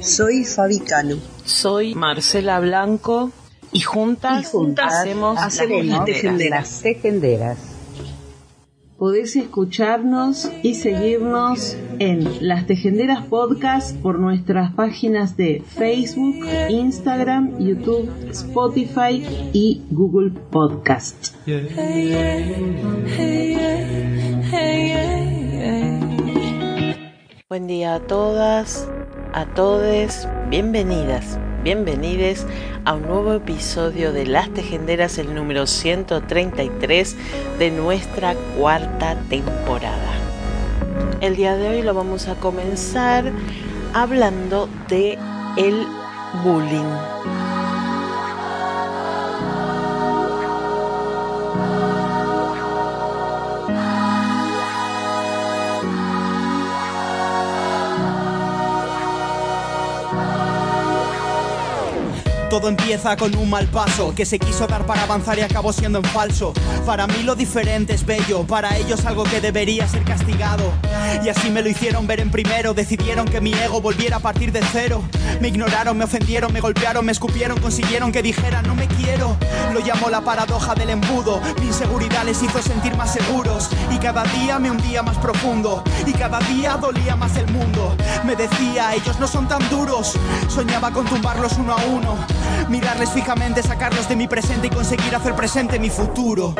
Soy Fabi Cano. Soy Marcela Blanco y juntas, hacemos, las tejenderas. Podés escucharnos y seguirnos en Las Tejenderas Podcast por nuestras páginas de Facebook, Instagram, YouTube, Spotify y Google Podcast. Buen día a todas, a todes, bienvenidas, bienvenides a un nuevo episodio de Las Tejenderas, el número 133 de nuestra cuarta temporada. El día de hoy lo vamos a comenzar hablando de el bullying. Todo empieza con un mal paso que se quiso dar para avanzar y acabó siendo en falso. Para mí lo diferente es bello, para ellos algo que debería ser castigado. Y así me lo hicieron ver en primero, decidieron que mi ego volviera a partir de cero. Me ignoraron, me ofendieron, me golpearon, me escupieron, consiguieron que dijera Lo llamó la paradoja del embudo. Mi inseguridad les hizo sentir más seguros. Y cada día me hundía más profundo. Y cada día dolía más el mundo. Me decía, ellos no son tan duros. Soñaba con tumbarlos uno a uno. Mirarles fijamente, sacarlos de mi presente y conseguir hacer presente mi futuro.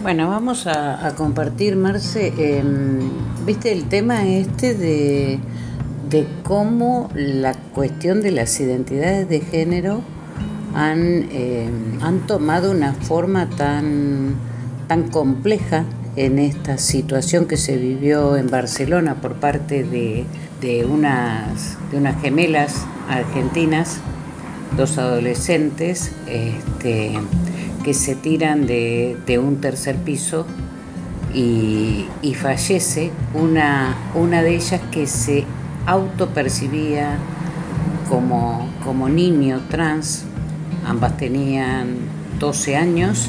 Bueno, vamos a, compartir, Marce, em, viste el tema este de, de cómo la cuestión de las identidades de género han, em, han tomado una forma tan, tan compleja en esta situación que se vivió en Barcelona por parte de, de, unas, de unas gemelas argentinas, dos adolescentes este, que se tiran de, un tercer piso y, fallece una, una de ellas que se autopercibía como, como niño trans, ambas tenían 12 años.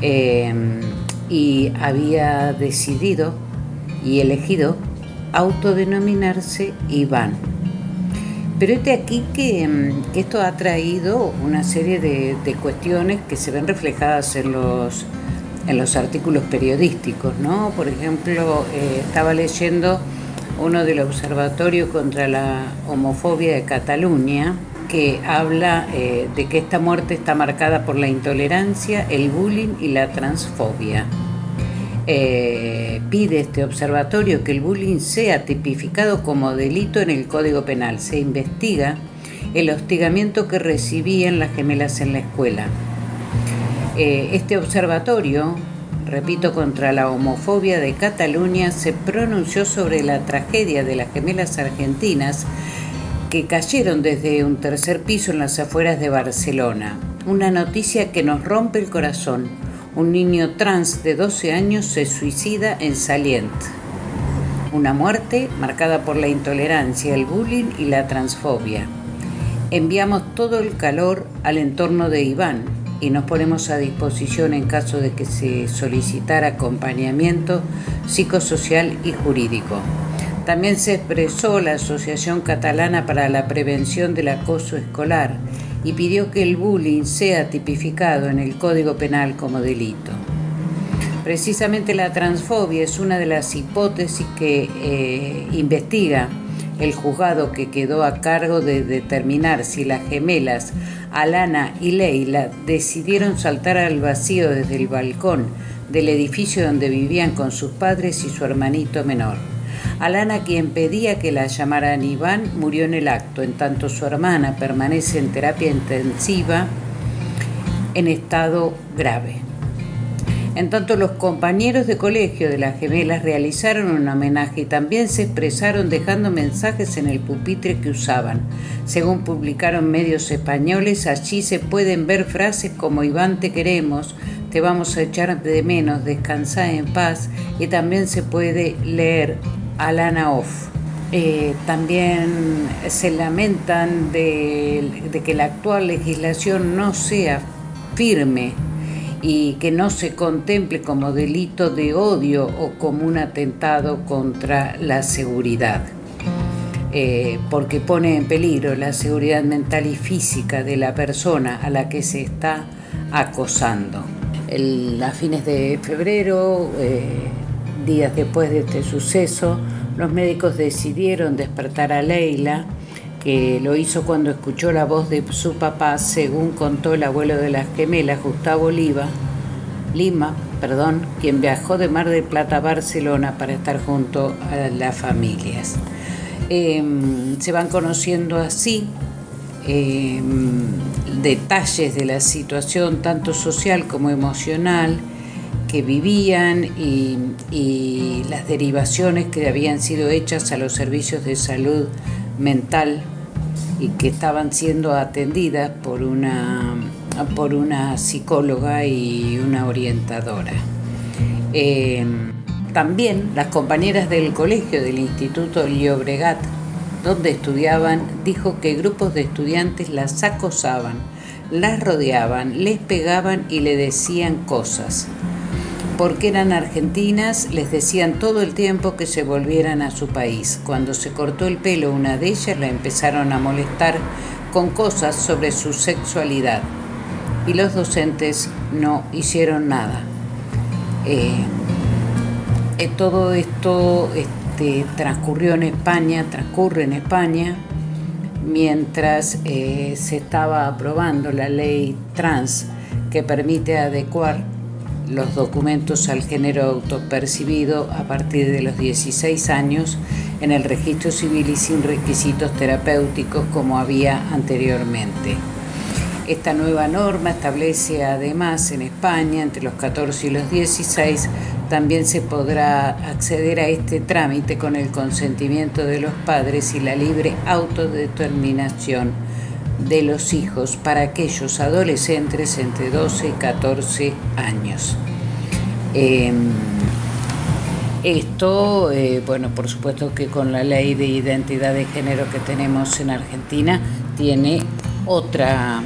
Eh, y había decidido y elegido autodenominarse Iván. Pero este aquí que, esto ha traído una serie de, cuestiones que se ven reflejadas en los, en los artículos periodísticos, ¿no? Por ejemplo, eh, estaba leyendo uno del Observatorio contra la Homofobia de Cataluña, que habla eh, de que esta muerte está marcada por la intolerancia, el bullying y la transfobia. Eh, pide este observatorio que el bullying sea tipificado como delito en el Código Penal. Se investiga el hostigamiento que recibían las gemelas en la escuela. Eh, este observatorio, repito, contra la homofobia de Cataluña, se pronunció sobre la tragedia de las gemelas argentinas que cayeron desde un tercer piso en las afueras de Barcelona. Una noticia que nos rompe el corazón. Un niño trans de 12 años se suicida en Salient. Una muerte marcada por la intolerancia, el bullying y la transfobia. Enviamos todo el calor al entorno de Iván y nos ponemos a disposición en caso de que se solicitara acompañamiento psicosocial y jurídico. También se expresó la Asociación Catalana para la Prevención del Acoso Escolar y pidió que el bullying sea tipificado en el Código Penal como delito. Precisamente la transfobia es una de las hipótesis que eh, investiga el juzgado que quedó a cargo de determinar si las gemelas Alana y Leila decidieron saltar al vacío desde el balcón del edificio donde vivían con sus padres y su hermanito menor. Alana, quien pedía que la llamaran Iván, murió en el acto, en tanto su hermana permanece en terapia intensiva en estado grave. En tanto, los compañeros de colegio de las gemelas realizaron un homenaje y también se expresaron dejando mensajes en el pupitre que usaban. Según publicaron medios españoles, allí se pueden ver frases como Iván te queremos, te vamos a echar de menos, descansa en paz y también se puede leer Alana Off. Eh, también se lamentan de que la actual legislación no sea firme y que no se contemple como delito de odio o como un atentado contra la seguridad, eh, porque pone en peligro la seguridad mental y física de la persona a la que se está acosando. a fines de febrero, eh, días después de este suceso, los médicos decidieron despertar a Leila, que lo hizo cuando escuchó la voz de su papá, según contó el abuelo de las gemelas, Gustavo Lima, Lima, perdón, quien viajó de Mar del Plata a Barcelona para estar junto a las familias. Em, se van conociendo así em, detalles de la situación tanto social como emocional que vivían y las derivaciones que habían sido hechas a los servicios de salud mental y que estaban siendo atendidas por una, por una psicóloga y una orientadora. Eh, también las compañeras del colegio del Instituto Llobregat, donde estudiaban, dijo que grupos de estudiantes las acosaban, las rodeaban, les pegaban y le decían cosas porque eran argentinas, les decían todo el tiempo que se volvieran a su país. Cuando se cortó el pelo una de ellas la empezaron a molestar con cosas sobre su sexualidad y los docentes no hicieron nada. Eh, eh, todo esto este, transcurrió en España, transcurre en España, mientras eh, se estaba aprobando la ley trans que permite adecuar los documentos al género autopercibido a partir de los 16 años en el registro civil y sin requisitos terapéuticos como había anteriormente. Esta nueva norma establece además en España entre los 14 y los 16 también se podrá acceder a este trámite con el consentimiento de los padres y la libre autodeterminación de los hijos para aquellos adolescentes entre 12 y 14 años. Em, esto, eh, bueno, por supuesto que con la ley de identidad de género que tenemos en Argentina tiene otra,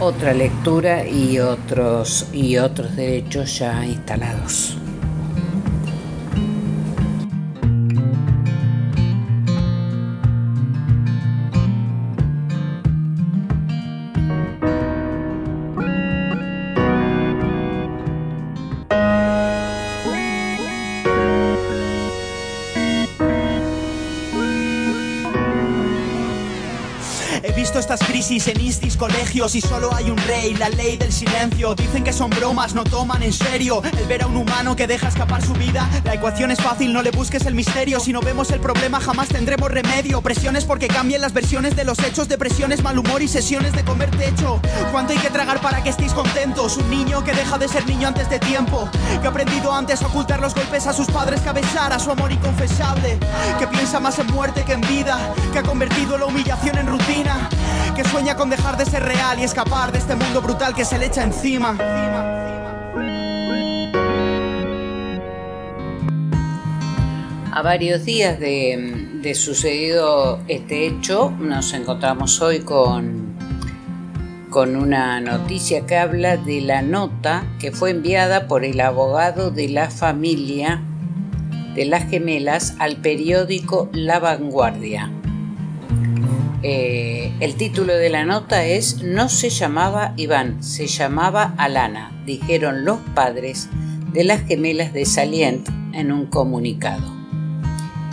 otra lectura y otros, y otros derechos ya instalados. Estas crisis en instis colegios y solo hay un rey, la ley del silencio. Dicen que son bromas, no toman en serio el ver a un humano que deja escapar su vida. La ecuación es fácil, no le busques el misterio. Si no vemos el problema, jamás tendremos remedio. Presiones porque cambien las versiones de los hechos, depresiones, mal humor y sesiones de comer techo. ¿Cuánto hay que tragar para que estéis contentos? Un niño que deja de ser niño antes de tiempo, que ha aprendido antes a ocultar los golpes a sus padres, que a besar a su amor inconfesable, que piensa más en muerte que en vida, que ha convertido la humillación en rutina que sueña con dejar de ser real y escapar de este mundo brutal que se le echa encima. A varios días de, sucedido este hecho, nos encontramos hoy con, con una noticia que habla de la nota que fue enviada por el abogado de la familia de las gemelas al periódico La Vanguardia. Eh, el título de la nota es No se llamaba Iván, se llamaba Alana, dijeron los padres de las gemelas de Salient en un comunicado.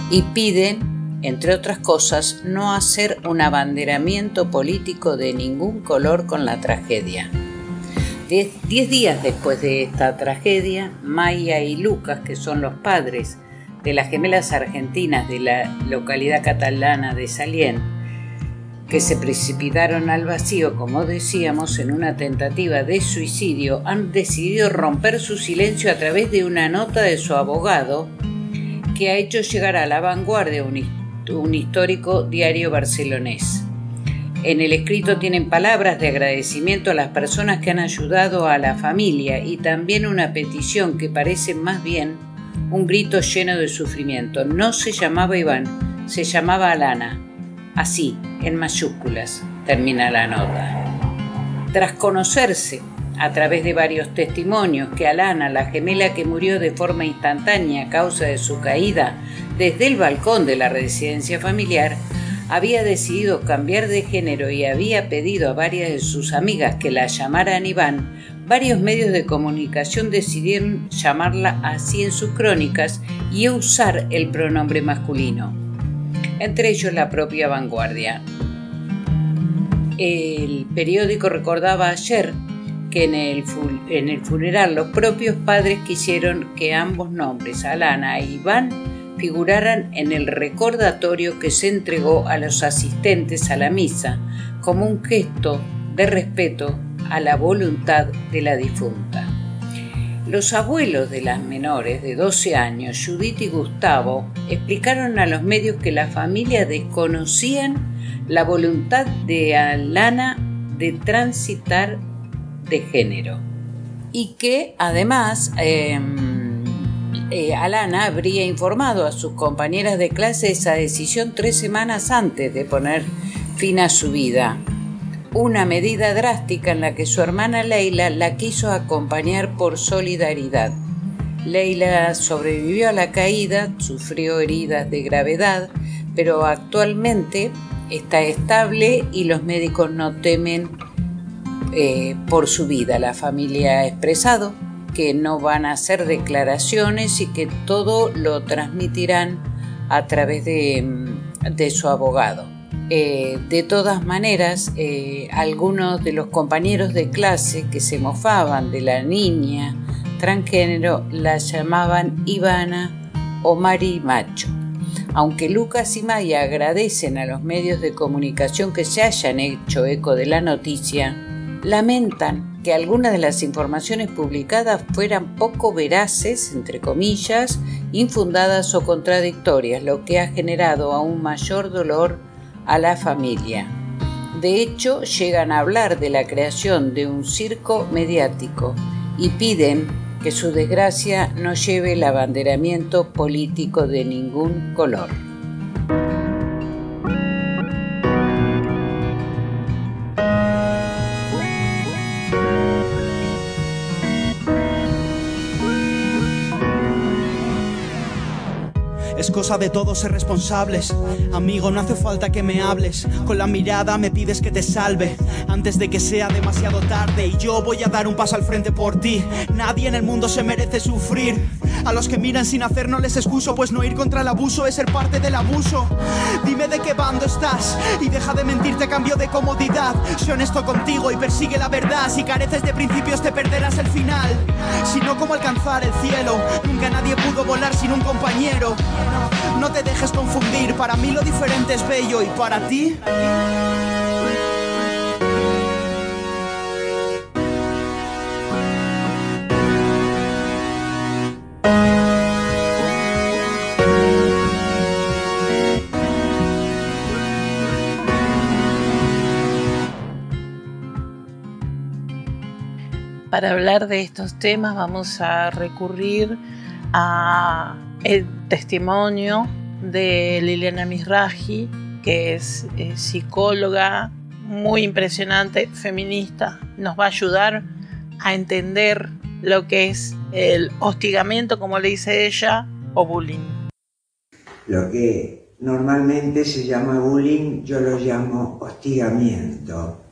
Y piden, entre otras cosas, no hacer un abanderamiento político de ningún color con la tragedia. Diez, diez días después de esta tragedia, Maya y Lucas, que son los padres de las gemelas argentinas de la localidad catalana de Salient, que se precipitaron al vacío, como decíamos, en una tentativa de suicidio, han decidido romper su silencio a través de una nota de su abogado que ha hecho llegar a la vanguardia un, histórico diario barcelonés. En el escrito tienen palabras de agradecimiento a las personas que han ayudado a la familia y también una petición que parece más bien un grito lleno de sufrimiento. No se llamaba Iván, se llamaba Alana Así, en mayúsculas, termina la nota. Tras conocerse a través de varios testimonios que Alana, la gemela que murió de forma instantánea a causa de su caída desde el balcón de la residencia familiar, había decidido cambiar de género y había pedido a varias de sus amigas que la llamaran Iván, varios medios de comunicación decidieron llamarla así en sus crónicas y usar el pronombre masculino entre ellos la propia vanguardia. El periódico recordaba ayer que en el, funeral los propios padres quisieron que ambos nombres, Alana e Iván, figuraran en el recordatorio que se entregó a los asistentes a la misa como un gesto de respeto a la voluntad de la difunta. Los abuelos de las menores de 12 años, Judith y Gustavo, explicaron a los medios que la familia desconocían la voluntad de Alana de transitar de género. Y que además em, eh, Alana habría informado a sus compañeras de clase esa decisión tres semanas antes de poner fin a su vida una medida drástica en la que su hermana Leila la quiso acompañar por solidaridad. Leila sobrevivió a la caída, sufrió heridas de gravedad, pero actualmente está estable y los médicos no temen eh, por su vida. La familia ha expresado que no van a hacer declaraciones y que todo lo transmitirán a través de su abogado. Eh, de todas maneras, eh, algunos de los compañeros de clase que se mofaban de la niña transgénero la llamaban Ivana o Mari Macho. Aunque Lucas y Maya agradecen a los medios de comunicación que se hayan hecho eco de la noticia, lamentan que algunas de las informaciones publicadas fueran poco veraces, entre comillas, infundadas o contradictorias, lo que ha generado aún mayor dolor a la familia. De hecho, llegan a hablar de la creación de un circo mediático y piden que su desgracia no lleve el abanderamiento político de ningún color. Cosa de todos ser responsables. Amigo, no hace falta que me hables. Con la mirada me pides que te salve antes de que sea demasiado tarde. Y yo voy a dar un paso al frente por ti. Nadie en el mundo se merece sufrir. A los que miran sin hacer no les excuso, pues no ir contra el abuso es ser parte del abuso. Dime de qué bando estás y deja de mentirte a cambio de comodidad. Sé honesto contigo y persigue la verdad. Si careces de principios te perderás el final. Si no, ¿cómo alcanzar el cielo? Nunca nadie pudo volar sin un compañero. No te dejes confundir, para mí lo diferente es bello y para ti... Para hablar de estos temas vamos a recurrir a el testimonio de Liliana Misraji, que es eh, psicóloga muy impresionante, feminista, nos va a ayudar a entender lo que es el hostigamiento, como le dice ella, o bullying. Lo que normalmente se llama bullying, yo lo llamo hostigamiento.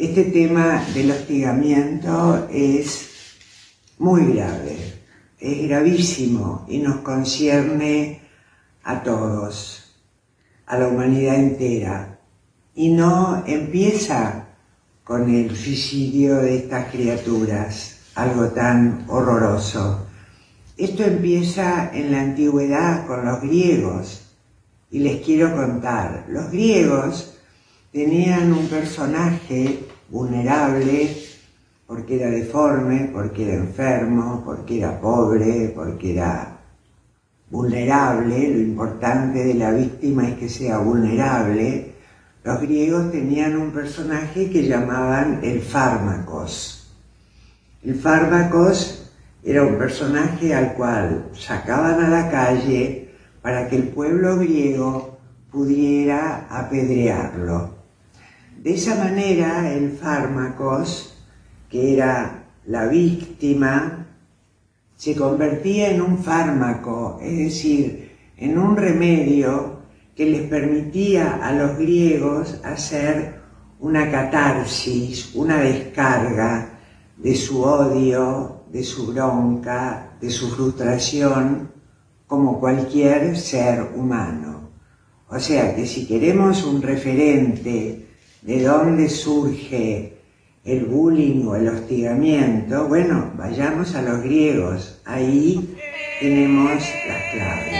Este tema del hostigamiento es muy grave es gravísimo y nos concierne a todos, a la humanidad entera. Y no empieza con el suicidio de estas criaturas, algo tan horroroso. Esto empieza en la antigüedad con los griegos. Y les quiero contar, los griegos tenían un personaje vulnerable porque era deforme, porque era enfermo, porque era pobre, porque era vulnerable, lo importante de la víctima es que sea vulnerable, los griegos tenían un personaje que llamaban el fármacos. El fármacos era un personaje al cual sacaban a la calle para que el pueblo griego pudiera apedrearlo. De esa manera el fármacos, que era la víctima, se convertía en un fármaco, es decir, en un remedio que les permitía a los griegos hacer una catarsis, una descarga de su odio, de su bronca, de su frustración, como cualquier ser humano. O sea que si queremos un referente de dónde surge el bullying o el hostigamiento, bueno, vayamos a los griegos, ahí tenemos las claves.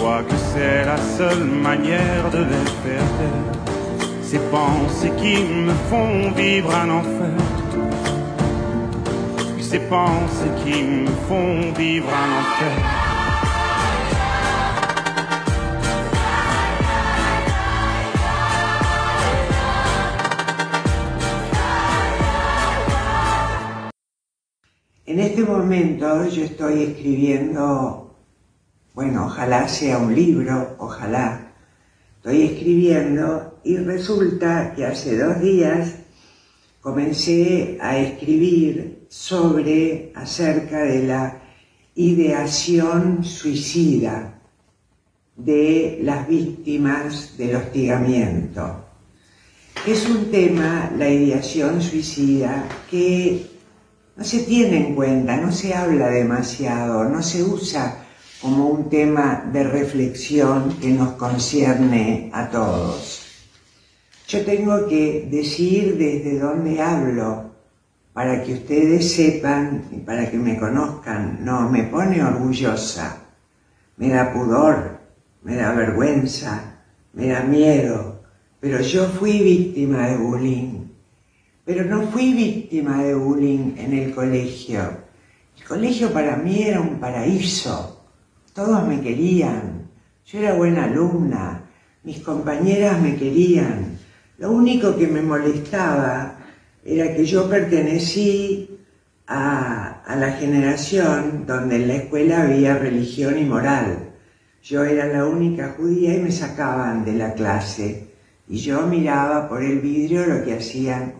crois que c'est la seule manière de les faire taire. Ces pensées qui me font vivre un enfer. Ces pensées qui me font vivre un enfer. En este momento yo estoy escribiendo bueno, ojalá sea un libro, ojalá. Estoy escribiendo y resulta que hace dos días comencé a escribir sobre, acerca de la ideación suicida de las víctimas del hostigamiento. Es un tema, la ideación suicida, que no se tiene en cuenta, no se habla demasiado, no se usa como un tema de reflexión que nos concierne a todos. Yo tengo que decir desde dónde hablo para que ustedes sepan y para que me conozcan. No, me pone orgullosa, me da pudor, me da vergüenza, me da miedo, pero yo fui víctima de bullying. Pero no fui víctima de bullying en el colegio. El colegio para mí era un paraíso todos me querían, yo era buena alumna, mis compañeras me querían. Lo único que me molestaba era que yo pertenecí a, a, la generación donde en la escuela había religión y moral. Yo era la única judía y me sacaban de la clase y yo miraba por el vidrio lo que hacían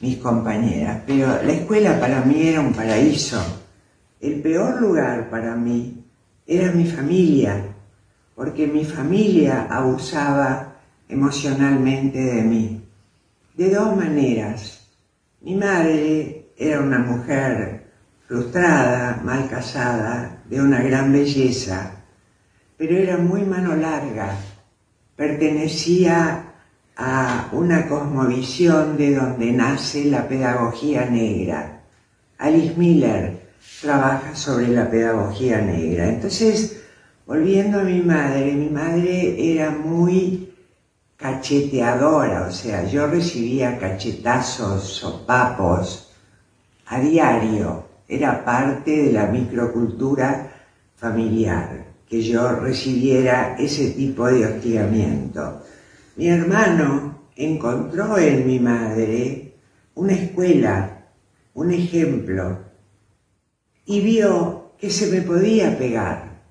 mis compañeras. Pero la escuela para mí era un paraíso. El peor lugar para mí era mi familia, porque mi familia abusaba emocionalmente de mí. De dos maneras. Mi madre era una mujer frustrada, mal casada, de una gran belleza, pero era muy mano larga. Pertenecía a una cosmovisión de donde nace la pedagogía negra. Alice Miller trabaja sobre la pedagogía negra. Entonces, volviendo a mi madre, mi madre era muy cacheteadora, o sea, yo recibía cachetazos, sopapos a diario, era parte de la microcultura familiar, que yo recibiera ese tipo de hostigamiento. Mi hermano encontró en mi madre una escuela, un ejemplo, y vio que se me podía pegar.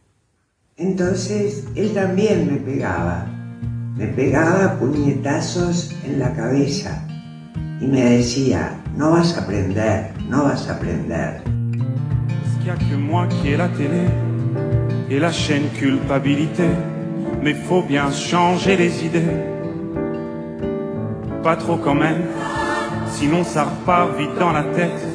Entonces él también me pegaba. Me pegaba puñetazos en la cabeza y me decía, no vas a aprender, no vas a aprender. que la télé et la chaîne culpabilité. Mais faut bien changer les idées. Pas trop quand même, sinon ça repart vite dans la tête.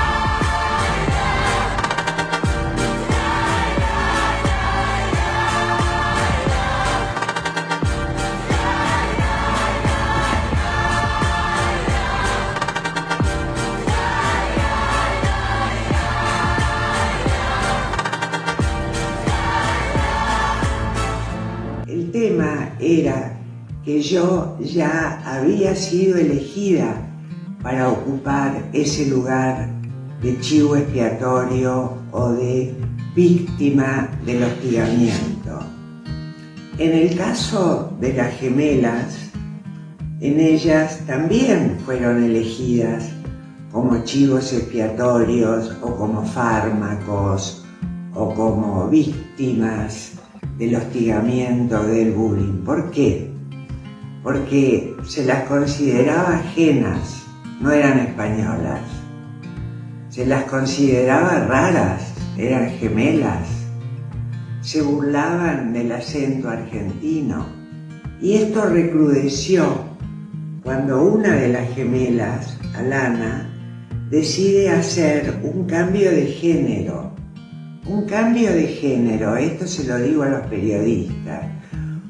Era que yo ya había sido elegida para ocupar ese lugar de chivo expiatorio o de víctima del hostigamiento. En el caso de las gemelas, en ellas también fueron elegidas como chivos expiatorios o como fármacos o como víctimas del hostigamiento, del bullying. ¿Por qué? Porque se las consideraba ajenas, no eran españolas. Se las consideraba raras, eran gemelas. Se burlaban del acento argentino. Y esto recrudeció cuando una de las gemelas, Alana, decide hacer un cambio de género un cambio de género, esto se lo digo a los periodistas,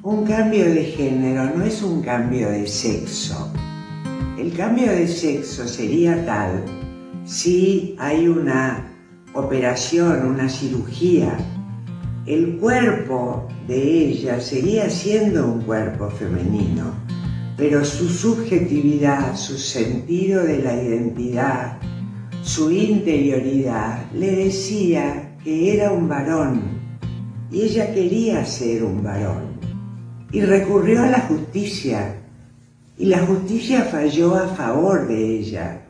un cambio de género no es un cambio de sexo. El cambio de sexo sería tal si hay una operación, una cirugía. El cuerpo de ella seguía siendo un cuerpo femenino, pero su subjetividad, su sentido de la identidad, su interioridad le decía que era un varón y ella quería ser un varón. Y recurrió a la justicia y la justicia falló a favor de ella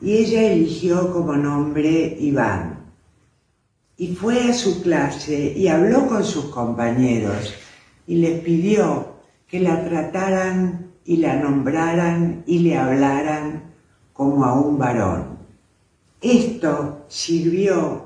y ella eligió como nombre Iván. Y fue a su clase y habló con sus compañeros y les pidió que la trataran y la nombraran y le hablaran como a un varón. Esto sirvió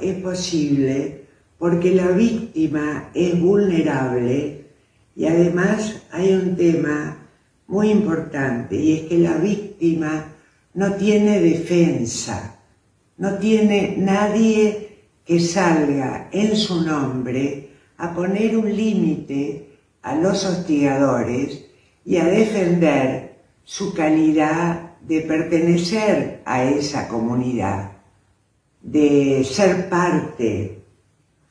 Es posible porque la víctima es vulnerable y además hay un tema muy importante y es que la víctima no tiene defensa, no tiene nadie que salga en su nombre a poner un límite a los hostigadores y a defender su calidad de pertenecer a esa comunidad, de ser parte.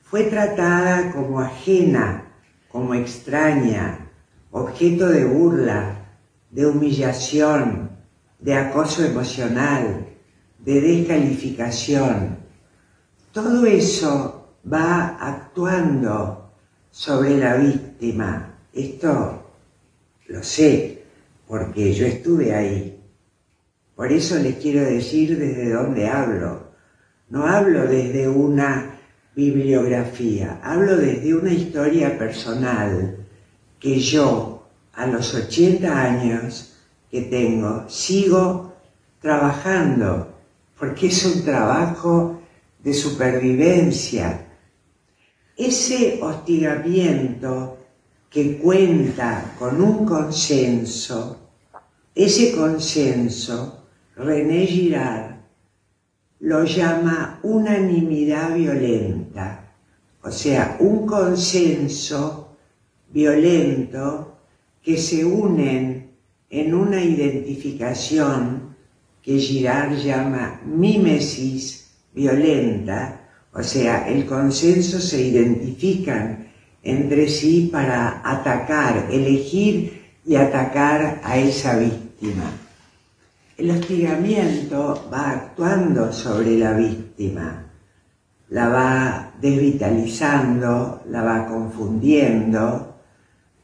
Fue tratada como ajena, como extraña, objeto de burla, de humillación, de acoso emocional, de descalificación. Todo eso va actuando sobre la víctima. Esto lo sé, porque yo estuve ahí. Por eso les quiero decir desde dónde hablo. No hablo desde una bibliografía, hablo desde una historia personal que yo, a los 80 años que tengo, sigo trabajando, porque es un trabajo de supervivencia. Ese hostigamiento que cuenta con un consenso, ese consenso, René Girard lo llama unanimidad violenta, o sea, un consenso violento que se unen en una identificación que Girard llama mímesis violenta, o sea, el consenso se identifican entre sí para atacar, elegir y atacar a esa víctima. El hostigamiento va actuando sobre la víctima, la va desvitalizando, la va confundiendo,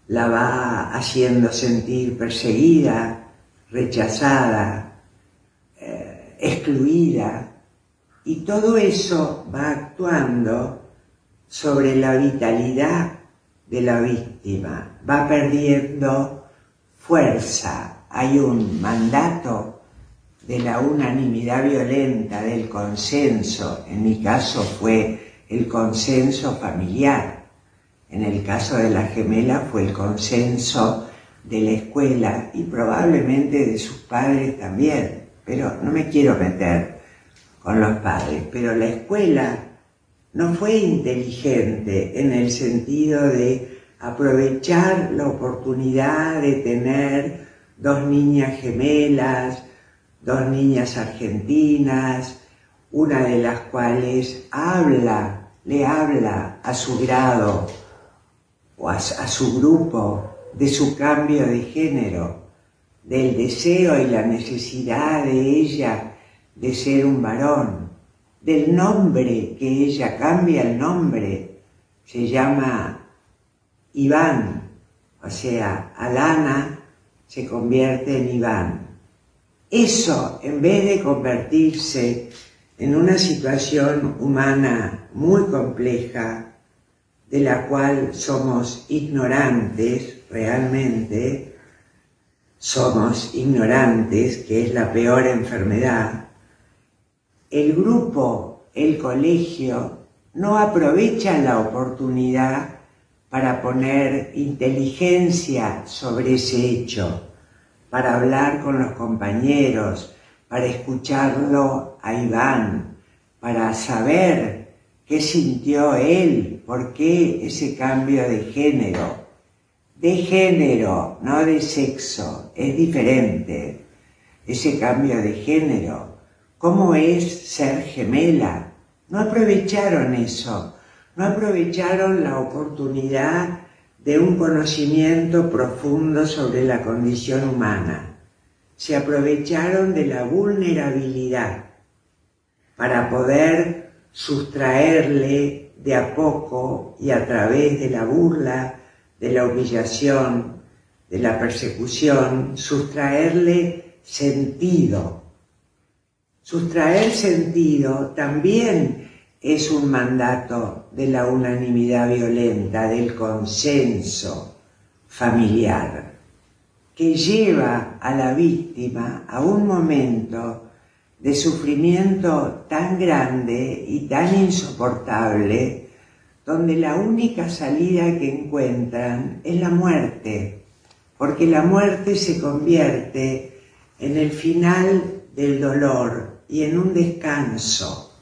la va haciendo sentir perseguida, rechazada, eh, excluida, y todo eso va actuando sobre la vitalidad de la víctima, va perdiendo fuerza, hay un mandato de la unanimidad violenta, del consenso, en mi caso fue el consenso familiar, en el caso de la gemela fue el consenso de la escuela y probablemente de sus padres también, pero no me quiero meter con los padres, pero la escuela no fue inteligente en el sentido de aprovechar la oportunidad de tener dos niñas gemelas, dos niñas argentinas, una de las cuales habla, le habla a su grado o a, su grupo de su cambio de género, del deseo y la necesidad de ella de ser un varón, del nombre que ella cambia el nombre, se llama Iván, o sea, Alana se convierte en Iván. Eso, en vez de convertirse en una situación humana muy compleja, de la cual somos ignorantes realmente, somos ignorantes, que es la peor enfermedad, el grupo, el colegio, no aprovecha la oportunidad para poner inteligencia sobre ese hecho para hablar con los compañeros, para escucharlo a Iván, para saber qué sintió él, por qué ese cambio de género. De género, no de sexo, es diferente. Ese cambio de género. ¿Cómo es ser gemela? No aprovecharon eso, no aprovecharon la oportunidad de un conocimiento profundo sobre la condición humana. Se aprovecharon de la vulnerabilidad para poder sustraerle de a poco y a través de la burla, de la humillación, de la persecución, sustraerle sentido. Sustraer sentido también es un mandato de la unanimidad violenta, del consenso familiar, que lleva a la víctima a un momento de sufrimiento tan grande y tan insoportable, donde la única salida que encuentran es la muerte, porque la muerte se convierte en el final del dolor y en un descanso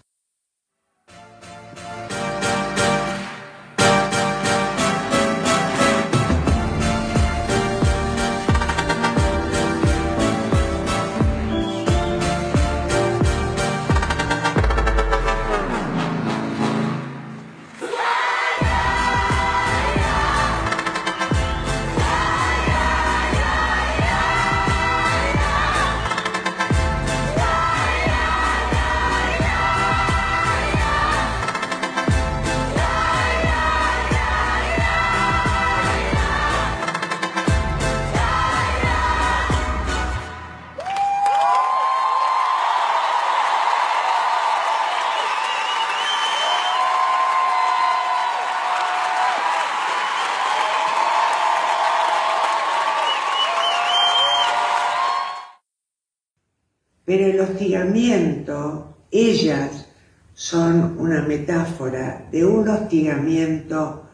hostigamiento, ellas son una metáfora de un hostigamiento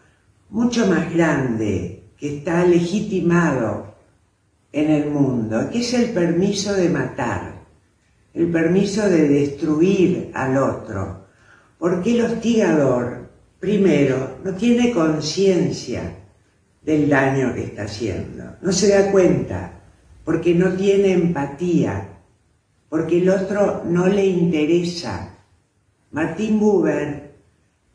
mucho más grande que está legitimado en el mundo, que es el permiso de matar, el permiso de destruir al otro, porque el hostigador, primero, no tiene conciencia del daño que está haciendo, no se da cuenta, porque no tiene empatía, porque el otro no le interesa. Martín Buber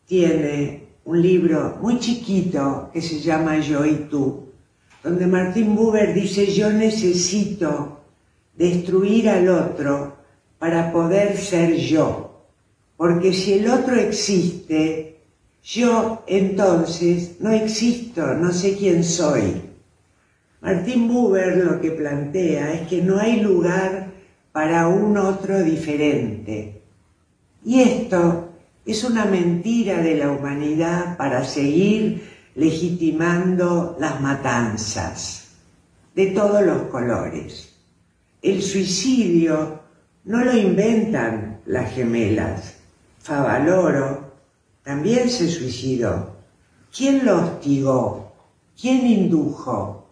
tiene un libro muy chiquito que se llama Yo y tú, donde Martín Buber dice yo necesito destruir al otro para poder ser yo, porque si el otro existe, yo entonces no existo, no sé quién soy. Martín Buber lo que plantea es que no hay lugar para un otro diferente. Y esto es una mentira de la humanidad para seguir legitimando las matanzas de todos los colores. El suicidio no lo inventan las gemelas. Favaloro también se suicidó. ¿Quién lo hostigó? ¿Quién indujo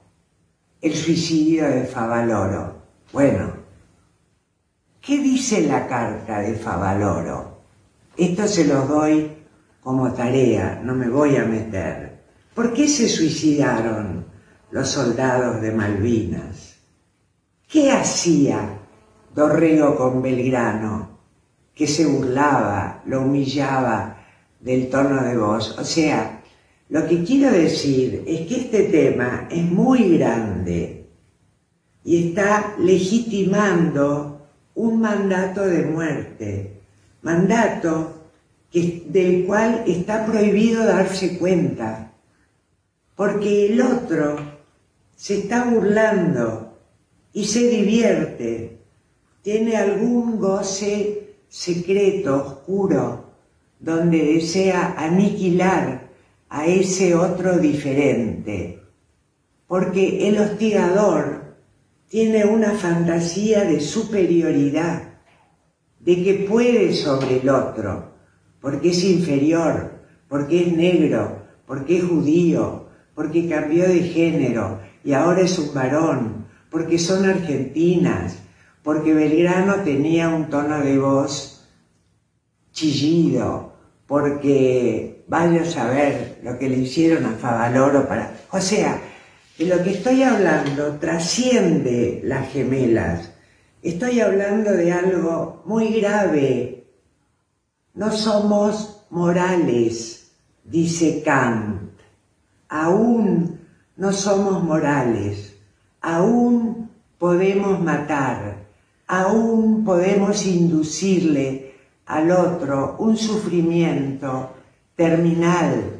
el suicidio de Favaloro? Bueno, ¿qué dice la carta de Favaloro? Esto se los doy como tarea, no me voy a meter. ¿Por qué se suicidaron los soldados de Malvinas? ¿Qué hacía Dorrego con Belgrano? Que se burlaba, lo humillaba del tono de voz. O sea, lo que quiero decir es que este tema es muy grande y está legitimando un mandato de muerte, mandato del cual está prohibido darse cuenta, porque el otro se está burlando y se divierte, tiene algún goce secreto, oscuro, donde desea aniquilar a ese otro diferente, porque el hostigador tiene una fantasía de superioridad, de que puede sobre el otro, porque es inferior, porque es negro, porque es judío, porque cambió de género y ahora es un varón, porque son argentinas, porque Belgrano tenía un tono de voz chillido, porque vaya a saber lo que le hicieron a Favaloro para... O sea, de lo que estoy hablando trasciende las gemelas. Estoy hablando de algo muy grave no somos morales, dice Kant. Aún no somos morales. Aún podemos matar. Aún podemos inducirle al otro un sufrimiento terminal,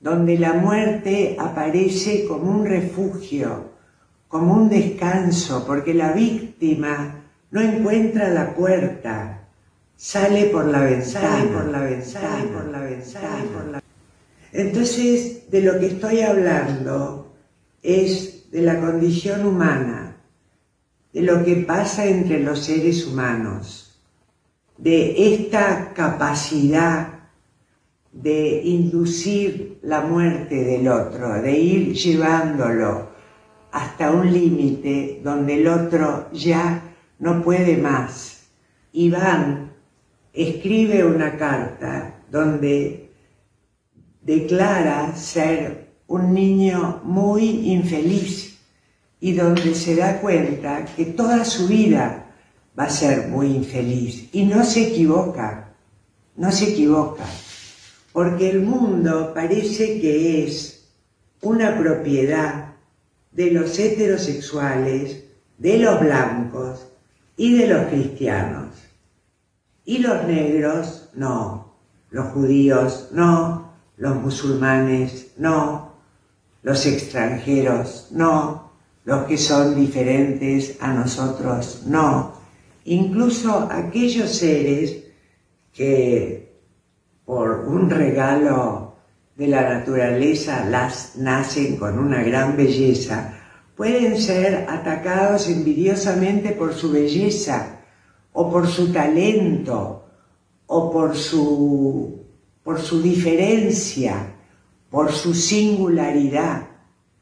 donde la muerte aparece como un refugio, como un descanso, porque la víctima no encuentra la puerta, sale por la ventana, por la ventana, por la ventana, por la Entonces, de lo que estoy hablando es de la condición humana, de lo que pasa entre los seres humanos, de esta capacidad de inducir la muerte del otro, de ir llevándolo hasta un límite donde el otro ya no puede más. Y van escribe una carta donde declara ser un niño muy infeliz y donde se da cuenta que toda su vida va a ser muy infeliz. Y no se equivoca, no se equivoca, porque el mundo parece que es una propiedad de los heterosexuales, de los blancos y de los cristianos. Y los negros, no. Los judíos, no. Los musulmanes, no. Los extranjeros, no. Los que son diferentes a nosotros, no. Incluso aquellos seres que por un regalo de la naturaleza las nacen con una gran belleza, pueden ser atacados envidiosamente por su belleza o por su talento o por su, por su diferencia, por su singularidad.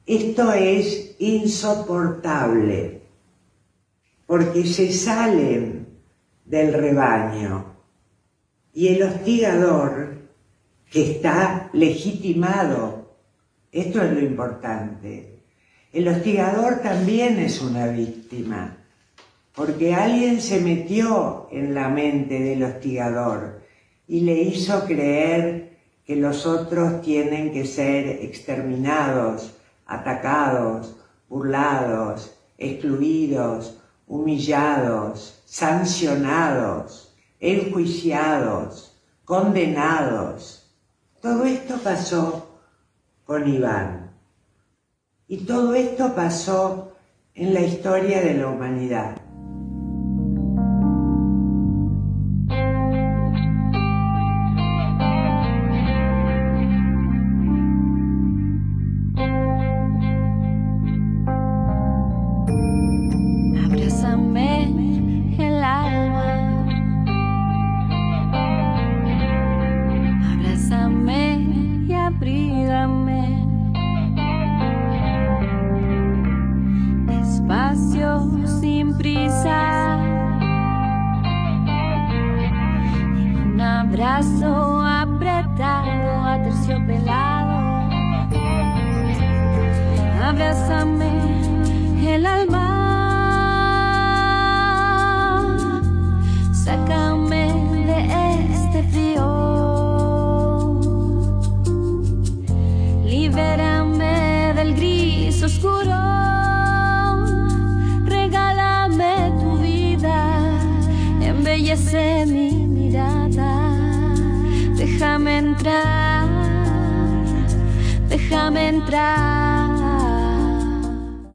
Esto es insoportable porque se salen del rebaño y el hostigador que está legitimado, esto es lo importante, el hostigador también es una víctima, porque alguien se metió en la mente del hostigador y le hizo creer que los otros tienen que ser exterminados, atacados, burlados, excluidos, humillados, sancionados, enjuiciados, condenados. Todo esto pasó con Iván. Y todo esto pasó en la historia de la humanidad.